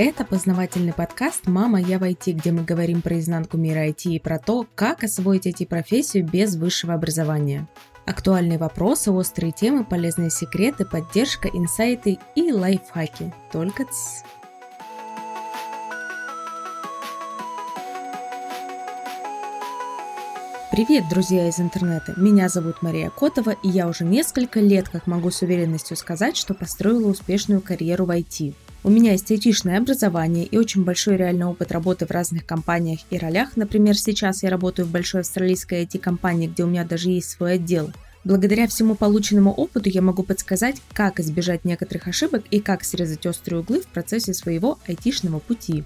Это познавательный подкаст «Мама, я в IT», где мы говорим про изнанку мира IT и про то, как освоить IT-профессию без высшего образования. Актуальные вопросы, острые темы, полезные секреты, поддержка, инсайты и лайфхаки. Только ц. Привет, друзья из интернета! Меня зовут Мария Котова, и я уже несколько лет как могу с уверенностью сказать, что построила успешную карьеру в IT. У меня есть айтишное образование и очень большой реальный опыт работы в разных компаниях и ролях. Например, сейчас я работаю в большой австралийской IT-компании, где у меня даже есть свой отдел. Благодаря всему полученному опыту я могу подсказать, как избежать некоторых ошибок и как срезать острые углы в процессе своего айтишного пути.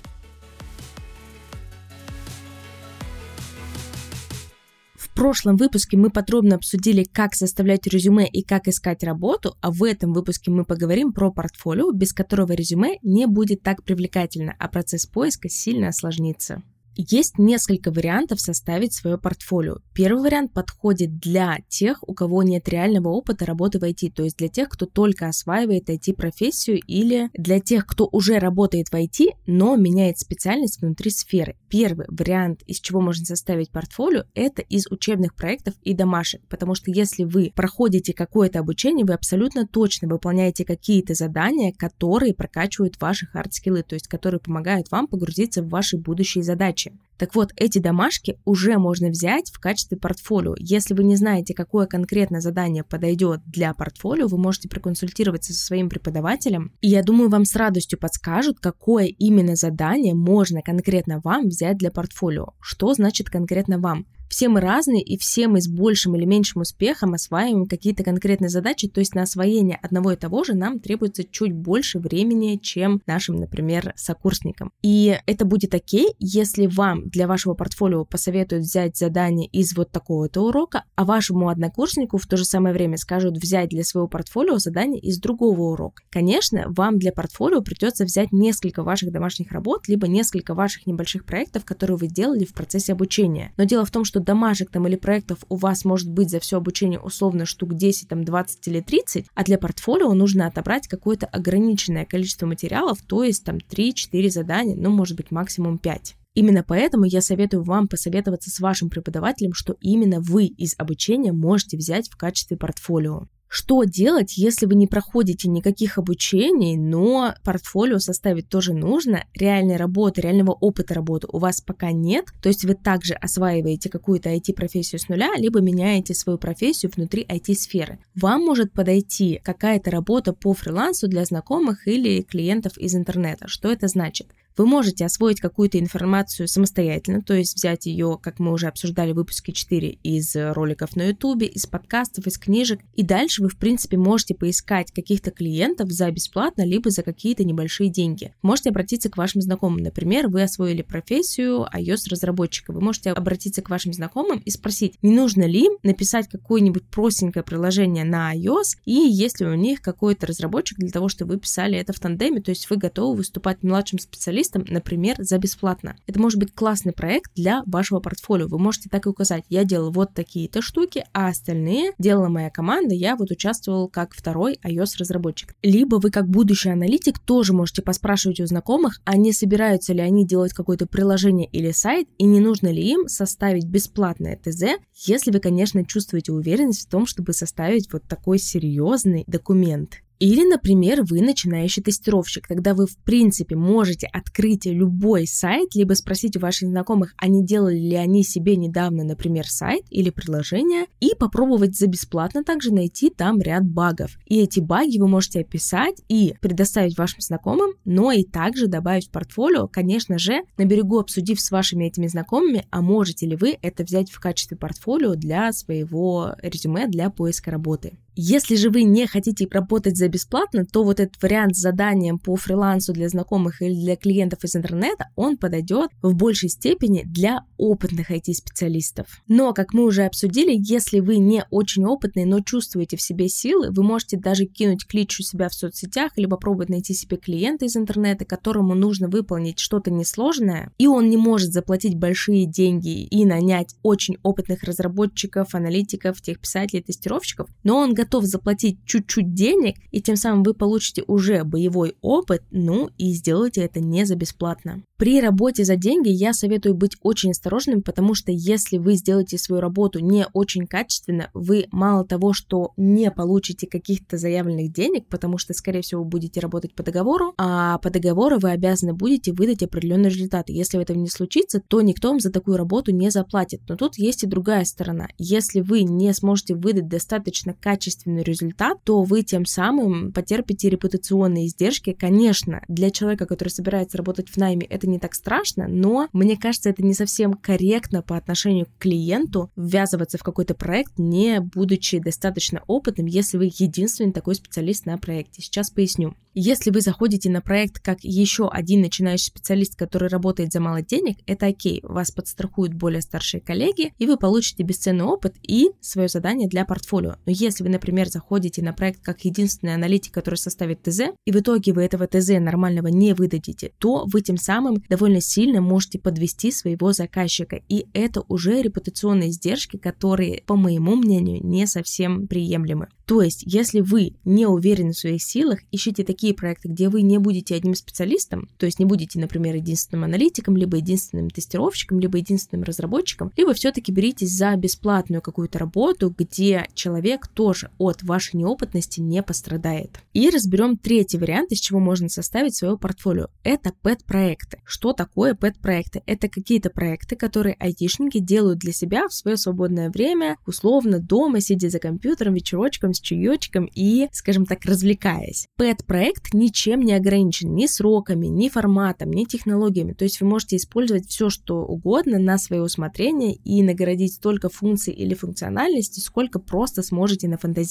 Прошлом выпуске мы подробно обсудили, как составлять резюме и как искать работу, а в этом выпуске мы поговорим про портфолио, без которого резюме не будет так привлекательно, а процесс поиска сильно осложнится. Есть несколько вариантов составить свое портфолио. Первый вариант подходит для тех, у кого нет реального опыта работы в IT, то есть для тех, кто только осваивает IT-профессию или для тех, кто уже работает в IT, но меняет специальность внутри сферы. Первый вариант, из чего можно составить портфолио, это из учебных проектов и домашек, потому что если вы проходите какое-то обучение, вы абсолютно точно выполняете какие-то задания, которые прокачивают ваши хард-скиллы, то есть которые помогают вам погрузиться в ваши будущие задачи задачи. Так вот, эти домашки уже можно взять в качестве портфолио. Если вы не знаете, какое конкретно задание подойдет для портфолио, вы можете проконсультироваться со своим преподавателем. И я думаю, вам с радостью подскажут, какое именно задание можно конкретно вам взять для портфолио. Что значит конкретно вам? Все мы разные, и все мы с большим или меньшим успехом осваиваем какие-то конкретные задачи, то есть на освоение одного и того же нам требуется чуть больше времени, чем нашим, например, сокурсникам. И это будет окей, если вам для вашего портфолио посоветуют взять задание из вот такого-то урока, а вашему однокурснику в то же самое время скажут взять для своего портфолио задание из другого урока. Конечно, вам для портфолио придется взять несколько ваших домашних работ, либо несколько ваших небольших проектов, которые вы делали в процессе обучения. Но дело в том, что домашек там или проектов у вас может быть за все обучение условно штук 10, там 20 или 30, а для портфолио нужно отобрать какое-то ограниченное количество материалов, то есть там 3-4 задания, ну может быть максимум 5. Именно поэтому я советую вам посоветоваться с вашим преподавателем, что именно вы из обучения можете взять в качестве портфолио. Что делать, если вы не проходите никаких обучений, но портфолио составить тоже нужно, реальной работы, реального опыта работы у вас пока нет, то есть вы также осваиваете какую-то IT-профессию с нуля, либо меняете свою профессию внутри IT-сферы. Вам может подойти какая-то работа по фрилансу для знакомых или клиентов из интернета. Что это значит? Вы можете освоить какую-то информацию самостоятельно, то есть взять ее, как мы уже обсуждали в выпуске 4, из роликов на YouTube, из подкастов, из книжек, и дальше вы, в принципе, можете поискать каких-то клиентов за бесплатно, либо за какие-то небольшие деньги. Можете обратиться к вашим знакомым. Например, вы освоили профессию iOS-разработчика. Вы можете обратиться к вашим знакомым и спросить, не нужно ли им написать какое-нибудь простенькое приложение на iOS, и есть ли у них какой-то разработчик для того, чтобы вы писали это в тандеме, то есть вы готовы выступать младшим специалистом, специалистом, например, за бесплатно. Это может быть классный проект для вашего портфолио. Вы можете так и указать, я делал вот такие-то штуки, а остальные делала моя команда, я вот участвовал как второй iOS-разработчик. Либо вы как будущий аналитик тоже можете поспрашивать у знакомых, а не собираются ли они делать какое-то приложение или сайт, и не нужно ли им составить бесплатное ТЗ, если вы, конечно, чувствуете уверенность в том, чтобы составить вот такой серьезный документ. Или, например, вы начинающий тестировщик, тогда вы, в принципе, можете открыть любой сайт, либо спросить у ваших знакомых, а не делали ли они себе недавно, например, сайт или приложение, и попробовать за бесплатно также найти там ряд багов. И эти баги вы можете описать и предоставить вашим знакомым, но и также добавить в портфолио, конечно же, на берегу обсудив с вашими этими знакомыми, а можете ли вы это взять в качестве портфолио для своего резюме для поиска работы. Если же вы не хотите работать за бесплатно, то вот этот вариант с заданием по фрилансу для знакомых или для клиентов из интернета, он подойдет в большей степени для опытных IT-специалистов. Но, как мы уже обсудили, если вы не очень опытный, но чувствуете в себе силы, вы можете даже кинуть клич у себя в соцсетях или попробовать найти себе клиента из интернета, которому нужно выполнить что-то несложное, и он не может заплатить большие деньги и нанять очень опытных разработчиков, аналитиков, техписателей, тестировщиков, но он готов заплатить чуть-чуть денег, и тем самым вы получите уже боевой опыт, ну и сделайте это не за бесплатно. При работе за деньги я советую быть очень осторожным, потому что если вы сделаете свою работу не очень качественно, вы мало того, что не получите каких-то заявленных денег, потому что, скорее всего, будете работать по договору, а по договору вы обязаны будете выдать определенные результаты. Если этого не случится, то никто вам за такую работу не заплатит. Но тут есть и другая сторона. Если вы не сможете выдать достаточно качественный результат, то вы тем самым потерпите репутационные издержки. Конечно, для человека, который собирается работать в найме, это не так страшно, но мне кажется, это не совсем корректно по отношению к клиенту ввязываться в какой-то проект, не будучи достаточно опытным, если вы единственный такой специалист на проекте. Сейчас поясню. Если вы заходите на проект как еще один начинающий специалист, который работает за мало денег, это окей, вас подстрахуют более старшие коллеги, и вы получите бесценный опыт и свое задание для портфолио. Но если вы, например, заходите на проект как единственный аналитик, который составит ТЗ, и в итоге вы этого ТЗ нормального не выдадите, то вы тем самым довольно сильно можете подвести своего заказчика, и это уже репутационные издержки, которые, по моему мнению, не совсем приемлемы. То есть, если вы не уверены в своих силах, ищите такие проекты, где вы не будете одним специалистом, то есть не будете, например, единственным аналитиком, либо единственным тестировщиком, либо единственным разработчиком, либо все-таки беритесь за бесплатную какую-то работу, где человек тоже от вашей неопытности не пострадает. И разберем третий вариант, из чего можно составить свое портфолио. Это пэт-проекты. Что такое пэт-проекты? Это какие-то проекты, которые айтишники делают для себя в свое свободное время, условно дома, сидя за компьютером, вечерочком, с чаечком и, скажем так, развлекаясь. Пэт-проект ничем не ограничен ни сроками, ни форматом, ни технологиями. То есть вы можете использовать все, что угодно на свое усмотрение и наградить столько функций или функциональности, сколько просто сможете нафантазировать.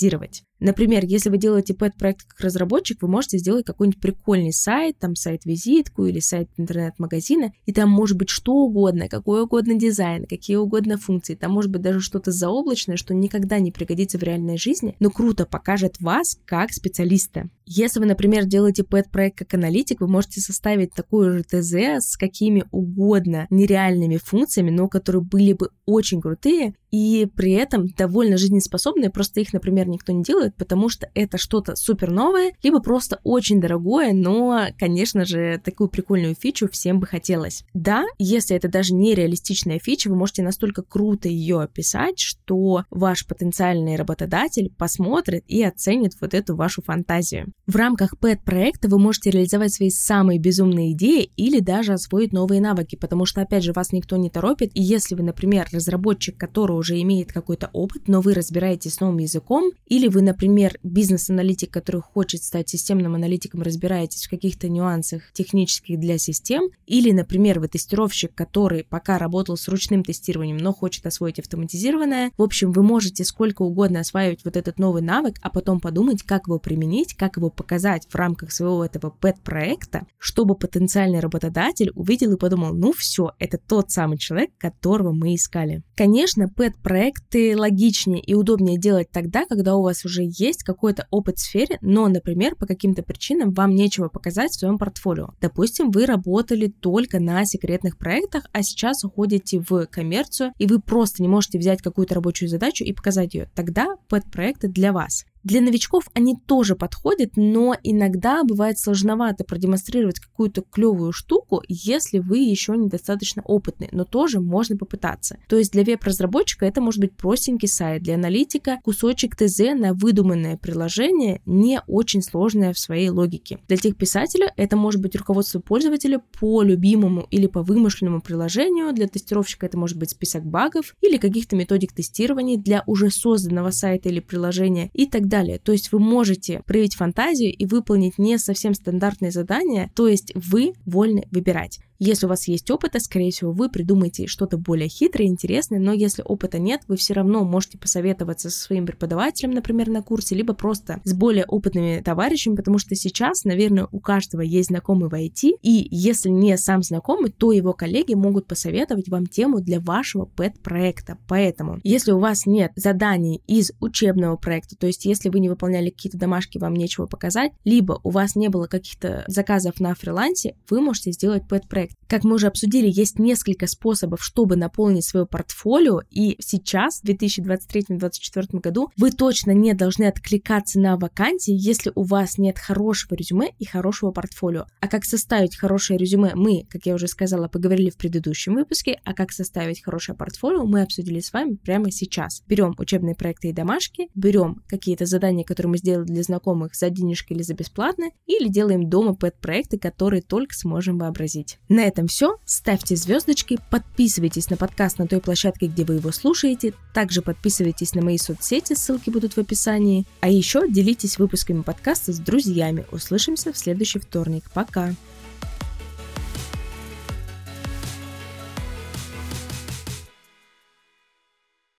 Например, если вы делаете пэт-проект как разработчик, вы можете сделать какой-нибудь прикольный сайт, там сайт-визитку или сайт интернет-магазина, и там может быть что угодно, какой угодно дизайн, какие угодно функции, там может быть даже что-то заоблачное, что никогда не пригодится в реальной жизни, но круто покажет вас как специалиста. Если вы, например, делаете пэт-проект как аналитик, вы можете составить такую же ТЗ с какими угодно нереальными функциями, но которые были бы очень крутые и при этом довольно жизнеспособные, просто их, например, никто не делает, потому что это что-то супер новое, либо просто очень дорогое, но, конечно же, такую прикольную фичу всем бы хотелось. Да, если это даже не реалистичная фича, вы можете настолько круто ее описать, что ваш потенциальный работодатель посмотрит и оценит вот эту вашу фантазию. В рамках PET-проекта вы можете реализовать свои самые безумные идеи или даже освоить новые навыки, потому что, опять же, вас никто не торопит, и если вы, например, разработчик, который уже имеет какой-то опыт, но вы разбираетесь с новым языком, или вы, например, бизнес-аналитик, который хочет стать системным аналитиком, разбираетесь в каких-то нюансах технических для систем, или, например, вы тестировщик, который пока работал с ручным тестированием, но хочет освоить автоматизированное. В общем, вы можете сколько угодно осваивать вот этот новый навык, а потом подумать, как его применить, как его показать в рамках своего этого пэт-проекта, чтобы потенциальный работодатель увидел и подумал, ну все, это тот самый человек, которого мы искали. Конечно, пэт-проекты логичнее и удобнее делать тогда, когда у вас уже есть какой-то опыт в сфере, но, например, по каким-то причинам вам нечего показать в своем портфолио. Допустим, вы работали только на секретных проектах, а сейчас уходите в коммерцию, и вы просто не можете взять какую-то рабочую задачу и показать ее. Тогда пэт-проекты для вас. Для новичков они тоже подходят, но иногда бывает сложновато продемонстрировать какую-то клевую штуку, если вы еще недостаточно опытны, но тоже можно попытаться. То есть для веб-разработчика это может быть простенький сайт, для аналитика кусочек ТЗ на выдуманное приложение, не очень сложное в своей логике. Для тех писателя это может быть руководство пользователя по любимому или по вымышленному приложению, для тестировщика это может быть список багов или каких-то методик тестирования для уже созданного сайта или приложения и так далее. То есть вы можете проявить фантазию и выполнить не совсем стандартные задания, то есть вы вольны выбирать. Если у вас есть опыта, скорее всего, вы придумаете что-то более хитрое, интересное, но если опыта нет, вы все равно можете посоветоваться со своим преподавателем, например, на курсе, либо просто с более опытными товарищами, потому что сейчас, наверное, у каждого есть знакомый в IT, и если не сам знакомый, то его коллеги могут посоветовать вам тему для вашего пэт-проекта. Поэтому, если у вас нет заданий из учебного проекта, то есть если вы не выполняли какие-то домашки, вам нечего показать, либо у вас не было каких-то заказов на фрилансе, вы можете сделать пэт-проект проект. Как мы уже обсудили, есть несколько способов, чтобы наполнить свое портфолио, и сейчас, в 2023-2024 году, вы точно не должны откликаться на вакансии, если у вас нет хорошего резюме и хорошего портфолио. А как составить хорошее резюме, мы, как я уже сказала, поговорили в предыдущем выпуске, а как составить хорошее портфолио, мы обсудили с вами прямо сейчас. Берем учебные проекты и домашки, берем какие-то задания, которые мы сделали для знакомых за денежки или за бесплатно, или делаем дома пэт-проекты, которые только сможем вообразить. На этом все. Ставьте звездочки, подписывайтесь на подкаст на той площадке, где вы его слушаете, также подписывайтесь на мои соцсети, ссылки будут в описании, а еще делитесь выпусками подкаста с друзьями. Услышимся в следующий вторник. Пока!